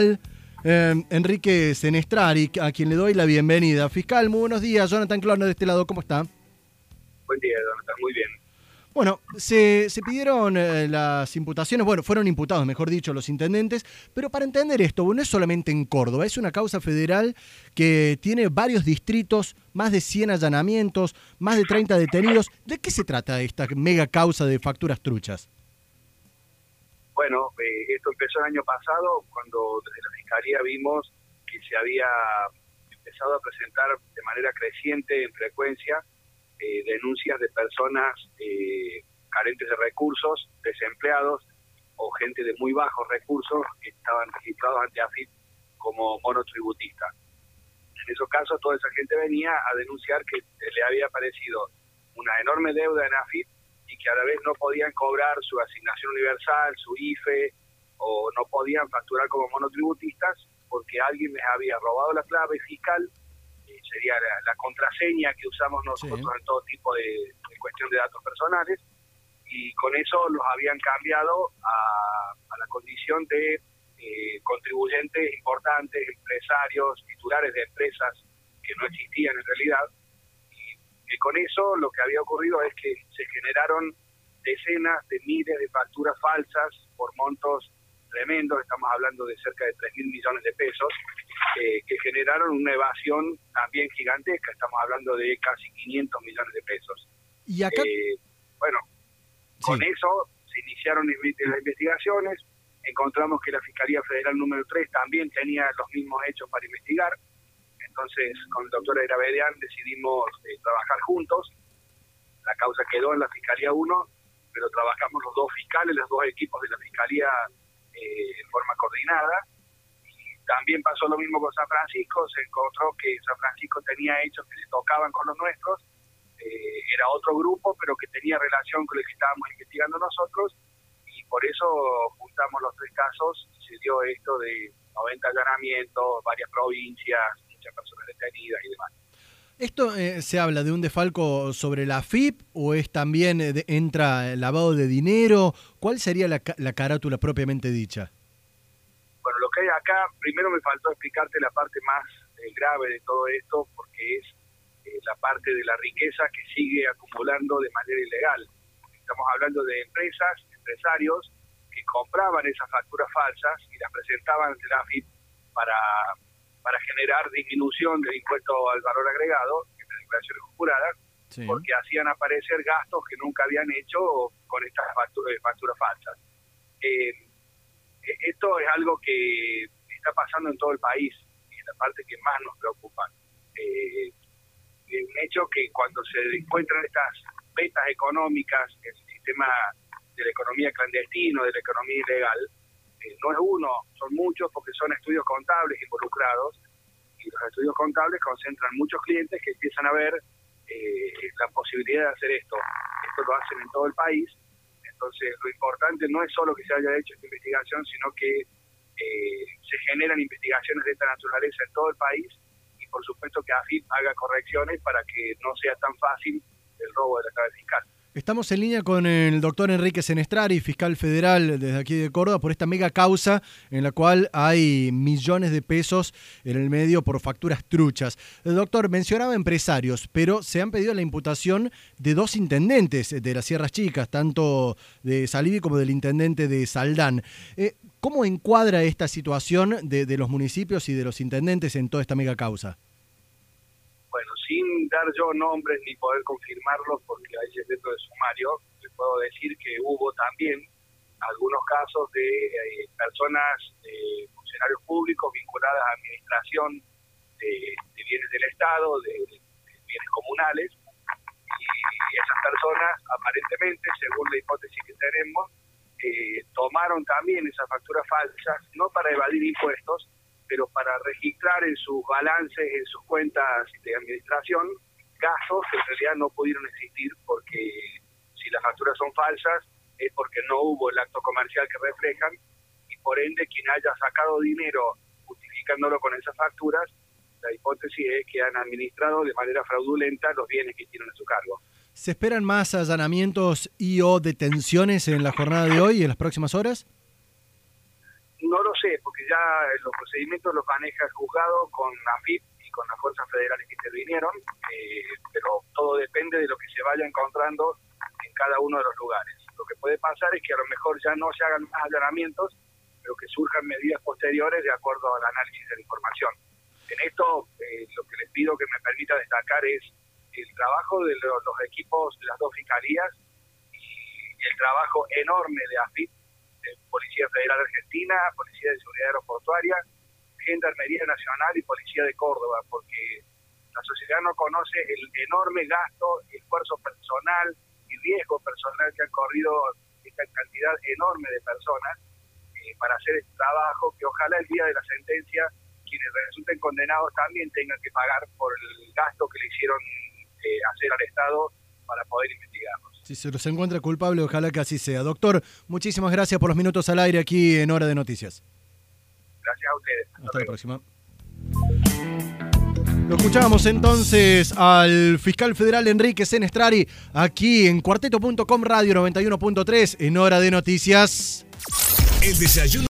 Eh, Enrique Senestrari, a quien le doy la bienvenida. Fiscal, muy buenos días. Jonathan Clono de este lado, ¿cómo está? Buen día, Jonathan, muy bien. Bueno, se, se pidieron eh, las imputaciones, bueno, fueron imputados, mejor dicho, los intendentes, pero para entender esto, no es solamente en Córdoba, es una causa federal que tiene varios distritos, más de 100 allanamientos, más de 30 detenidos. ¿De qué se trata esta mega causa de facturas truchas? Bueno, eh, esto empezó el año pasado cuando desde la Fiscalía vimos que se había empezado a presentar de manera creciente en frecuencia eh, denuncias de personas eh, carentes de recursos, desempleados o gente de muy bajos recursos que estaban registrados ante AFIP como monotributista. En esos casos toda esa gente venía a denunciar que le había aparecido una enorme deuda en AFIP y que a la vez no podían cobrar su asignación universal, su IFE, o no podían facturar como monotributistas porque alguien les había robado la clave fiscal sería la, contraseña que usamos nosotros en todo tipo de, cuestión de datos personales, y con eso los habían cambiado a, la condición de eh, contribuyentes importantes, empresarios, titulares de empresas que no existían en realidad, y con eso lo que había ocurrido es que se generaron decenas de miles de facturas falsas por montos tremendos, estamos hablando de cerca de 3 mil millones de pesos, eh, que generaron una evasión también gigantesca, estamos hablando de casi 500 millones de pesos. Y acá... Eh, bueno, con eso se iniciaron las investigaciones, encontramos que la Fiscalía Federal número 3 también tenía los mismos hechos para investigar, entonces con el doctor Eravedian decidimos eh, trabajar juntos, la causa quedó en la Fiscalía 1, pero trabajamos los dos fiscales, los dos equipos de la Fiscalía eh, en forma coordinada. También pasó lo mismo con San Francisco, se encontró que San Francisco tenía hechos que se tocaban con los nuestros, eh, era otro grupo, pero que tenía relación con el que estábamos investigando nosotros, y por eso juntamos los tres casos y se dio esto de 90 allanamientos, varias provincias, y demás. ¿Esto eh, se habla de un defalco sobre la FIP o es también eh, entra lavado de dinero? ¿Cuál sería la, carátula propiamente dicha? Bueno, lo que hay acá, primero me faltó explicarte la parte más eh, grave de todo esto, porque es la parte de la riqueza que sigue acumulando de manera ilegal. Estamos hablando de empresas, empresarios que compraban esas facturas falsas y las presentaban ante la FIP para para generar disminución del impuesto al valor agregado en las declaraciones juradas, porque hacían aparecer gastos que nunca habían hecho con estas facturas, facturas falsas. Eh, e, esto es algo que está pasando en todo el país y es la parte que más nos preocupa. Eh, un hecho que cuando se encuentran estas vetas económicas en el sistema de la economía clandestina, de la economía ilegal, no es uno, son muchos porque son estudios contables involucrados y los estudios contables concentran muchos clientes que empiezan a ver eh, la posibilidad de hacer esto. Esto lo hacen en todo el país. Entonces, lo importante no es solo que se haya hecho esta investigación, sino que eh, se generan investigaciones de esta naturaleza en todo el país y, por supuesto, que AFIP haga correcciones para que no sea tan fácil el robo de la clave fiscal. Estamos en línea con el doctor Enrique Senestrari, fiscal federal desde aquí de Córdoba, por esta mega causa en la cual hay millones de pesos en el medio por facturas truchas. El doctor mencionaba empresarios, pero se han pedido la imputación de dos intendentes de las Sierras Chicas, tanto de Salivi como del intendente de Saldán. Eh, ¿Cómo encuadra esta situación de los municipios y de los intendentes en toda esta mega causa? Yo nombres ni poder confirmarlos porque hay secreto de sumario, les puedo decir que hubo también algunos casos de eh, personas, eh, funcionarios públicos vinculadas a administración de, bienes del Estado, de, bienes comunales, y esas personas aparentemente, según la hipótesis que tenemos, eh, tomaron también esas facturas falsas, no para evadir impuestos, pero para registrar en sus balances, en sus cuentas de administración, gastos que en realidad no pudieron existir porque si las facturas son falsas es porque no hubo el acto comercial que reflejan y por ende quien haya sacado dinero justificándolo con esas facturas, la hipótesis es que han administrado de manera fraudulenta los bienes que tienen en su cargo. ¿Se esperan más allanamientos y o detenciones en la jornada de hoy y en las próximas horas? No lo sé, porque ya los procedimientos los maneja el juzgado con AFIP con las fuerzas federales que intervinieron, eh, pero todo depende de lo que se vaya encontrando en cada uno de los lugares. Lo que puede pasar es que a lo mejor ya no se hagan más allanamientos, pero que surjan medidas posteriores de acuerdo al análisis de la información. En esto, eh, lo que les pido que me permita destacar es el trabajo de los, los equipos de las dos fiscalías y el trabajo enorme de AFIP Policía Federal Argentina, Policía de Seguridad Aeroportuaria, Gendarmería Nacional y Policía de Córdoba, porque la sociedad no conoce el enorme gasto, esfuerzo personal y riesgo personal que han corrido esta cantidad enorme de personas eh, para hacer este trabajo, que ojalá el día de la sentencia quienes resulten condenados también tengan que pagar por el gasto que le hicieron eh, hacer al Estado para poder investigarlos. Si se los encuentra culpable, ojalá que así sea. Doctor, muchísimas gracias por los minutos al aire aquí en Hora de Noticias. Gracias a ustedes. Hasta, la próxima. Lo escuchábamos entonces al fiscal federal Enrique Senestrari aquí en cuarteto.com radio 91.3 en Hora de Noticias. El desayuno.